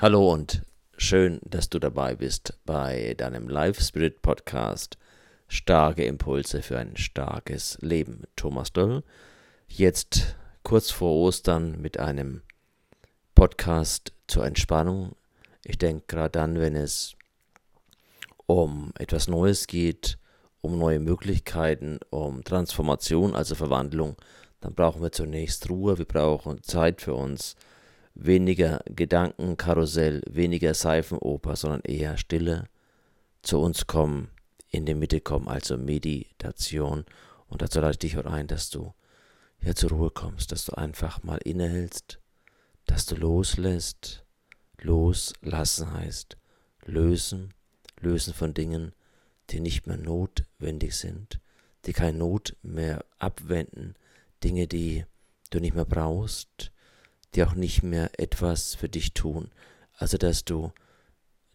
Hallo und schön, dass du dabei bist bei deinem Live Spirit Podcast Starke Impulse für ein starkes Leben. Thomas Doll. Jetzt kurz vor Ostern mit einem Podcast zur Entspannung. Ich denke gerade dann, wenn es um etwas Neues geht, um neue Möglichkeiten, um Transformation, also Verwandlung, dann brauchen wir zunächst Ruhe, wir brauchen Zeit für uns weniger Gedankenkarussell, weniger Seifenoper, sondern eher Stille, zu uns kommen, in die Mitte kommen, also Meditation. Und dazu lade ich dich heute ein, dass du ja zur Ruhe kommst, dass du einfach mal innehältst, dass du loslässt. Loslassen heißt lösen, lösen von Dingen, die nicht mehr notwendig sind, die keine Not mehr abwenden, Dinge, die du nicht mehr brauchst, die auch nicht mehr etwas für dich tun. Also dass du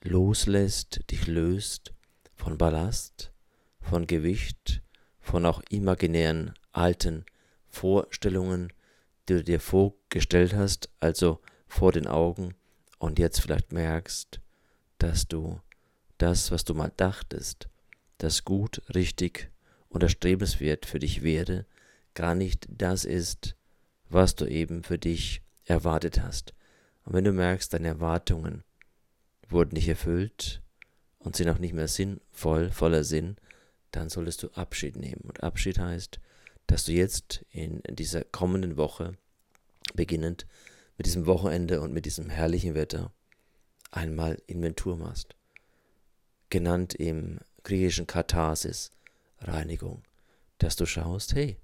loslässt, dich löst von Ballast, von Gewicht, von auch imaginären alten Vorstellungen, die du dir vorgestellt hast, also vor den Augen, und jetzt vielleicht merkst, dass du das, was du mal dachtest, das gut, richtig und erstrebenswert für dich wäre, gar nicht das ist, was du eben für dich erwartet hast. Und wenn du merkst, deine Erwartungen wurden nicht erfüllt und sind auch nicht mehr sinnvoll, voller Sinn, dann solltest du Abschied nehmen. Und Abschied heißt, dass du jetzt in dieser kommenden Woche, beginnend mit diesem Wochenende und mit diesem herrlichen Wetter, einmal Inventur machst. Genannt im griechischen Katharsis, Reinigung. Dass du schaust, hey,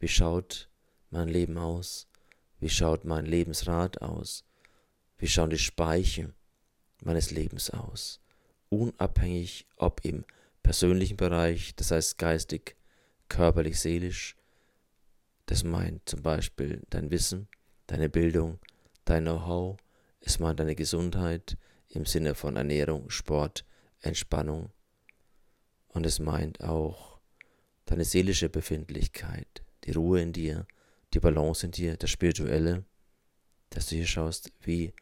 wie schaut mein Leben aus? Wie schaut mein Lebensrat aus? Wie schauen die Speichen meines Lebens aus? Unabhängig, ob im persönlichen Bereich, das heißt geistig, körperlich, seelisch, das meint zum Beispiel dein Wissen, deine Bildung, dein Know-how, es meint deine Gesundheit im Sinne von Ernährung, Sport, Entspannung und es meint auch deine seelische Befindlichkeit, die Ruhe in dir, die Balance in dir, das Spirituelle, dass du hier schaust, wie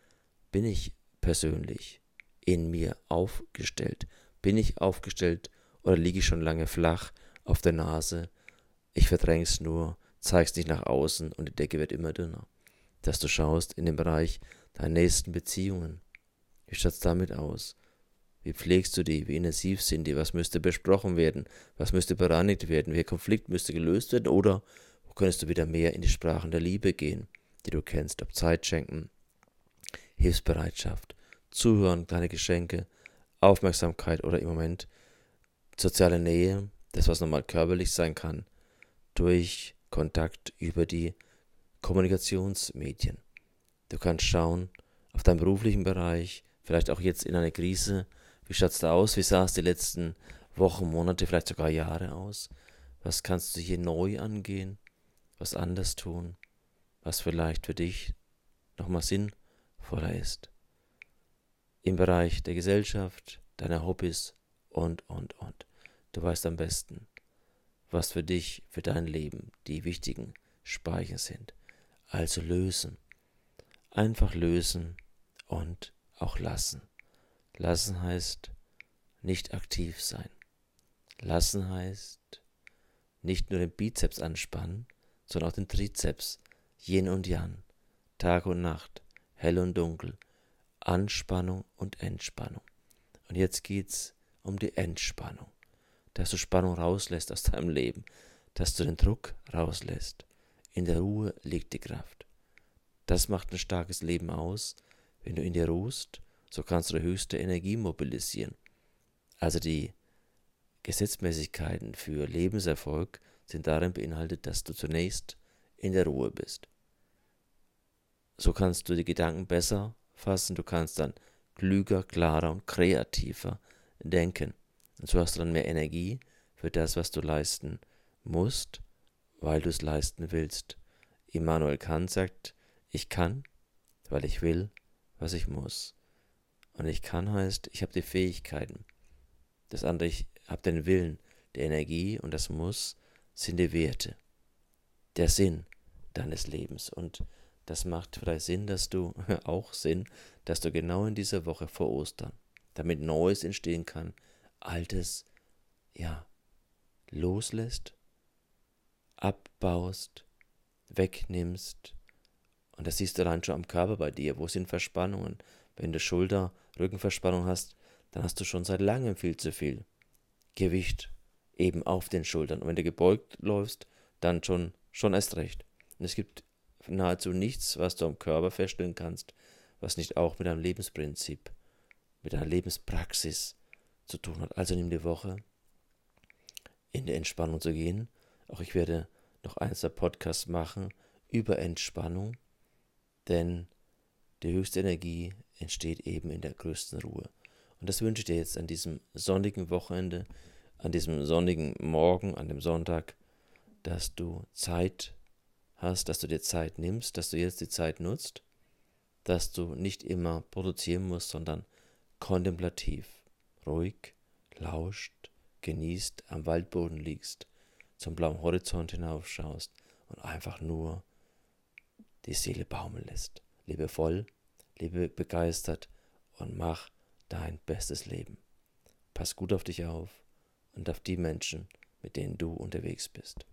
bin ich persönlich in mir aufgestellt? Bin ich aufgestellt oder liege ich schon lange flach auf der Nase? Ich verdräng's nur, zeig's nicht nach außen und die Decke wird immer dünner. Dass du schaust in den Bereich deiner nächsten Beziehungen. Wie schaut's damit aus? Wie pflegst du die? Wie intensiv sind die? Was müsste besprochen werden? Was müsste bereinigt werden? Welcher Konflikt müsste gelöst werden? Oder könntest du wieder mehr in die Sprachen der Liebe gehen, die du kennst, ob Zeit schenken, Hilfsbereitschaft, Zuhören, kleine Geschenke, Aufmerksamkeit oder im Moment soziale Nähe, das was nochmal körperlich sein kann, durch Kontakt über die Kommunikationsmedien. Du kannst schauen auf deinen beruflichen Bereich, vielleicht auch jetzt in einer Krise, wie schaut es da aus, wie sah es die letzten Wochen, Monate, vielleicht sogar Jahre aus, was kannst du hier neu angehen, was anders tun, was vielleicht für dich nochmal sinnvoller ist. Im Bereich der Gesellschaft, deiner Hobbys und, und, und. Du weißt am besten, was für dich, für dein Leben die wichtigen Speicher sind. Also lösen. Einfach lösen und auch lassen. Lassen heißt nicht aktiv sein. Lassen heißt nicht nur den Bizeps anspannen, sondern auch den Trizeps, Yin und Yang, Tag und Nacht, hell und dunkel, Anspannung und Entspannung. Und jetzt geht's um die Entspannung, dass du Spannung rauslässt aus deinem Leben, dass du den Druck rauslässt. In der Ruhe liegt die Kraft. Das macht ein starkes Leben aus. Wenn du in dir ruhst, so kannst du höchste Energie mobilisieren. Also die Gesetzmäßigkeiten für Lebenserfolg sind darin beinhaltet, dass du zunächst in der Ruhe bist. So kannst du die Gedanken besser fassen, du kannst dann klüger, klarer und kreativer denken. Und so hast du dann mehr Energie für das, was du leisten musst, weil du es leisten willst. Immanuel Kant sagt, ich kann, weil ich will, was ich muss. Und ich kann heißt, ich habe die Fähigkeiten. Das andere, ich habe den Willen, die Energie und das Muss sind die Werte, der Sinn deines Lebens. Und das macht vielleicht Sinn, dass du auch Sinn, dass du genau in dieser Woche vor Ostern, damit Neues entstehen kann, Altes, ja, loslässt, abbaust, wegnimmst. Und das siehst du allein schon am Körper bei dir. Wo sind Verspannungen? Wenn du Schulter, Rückenverspannung hast, dann hast du schon seit langem viel zu viel Gewicht eben auf den Schultern. Und wenn du gebeugt läufst, dann schon, schon erst recht. Und es gibt nahezu nichts, was du am Körper feststellen kannst, was nicht auch mit einem Lebensprinzip, mit einer Lebenspraxis zu tun hat. Also nimm die Woche in die Entspannung zu gehen. Auch ich werde noch eins der Podcasts machen über Entspannung, denn die höchste Energie entsteht eben in der größten Ruhe. Und das wünsche ich dir jetzt an diesem sonnigen Wochenende, an diesem sonnigen Morgen, an dem Sonntag, dass du Zeit hast, dass du dir Zeit nimmst, dass du jetzt die Zeit nutzt, dass du nicht immer produzieren musst, sondern kontemplativ, ruhig, lauscht, genießt, am Waldboden liegst, zum blauen Horizont hinaufschaust und einfach nur die Seele baumeln lässt. Lebe voll, lebe begeistert und mach dein bestes Leben. Pass gut auf dich auf und auf die Menschen, mit denen du unterwegs bist.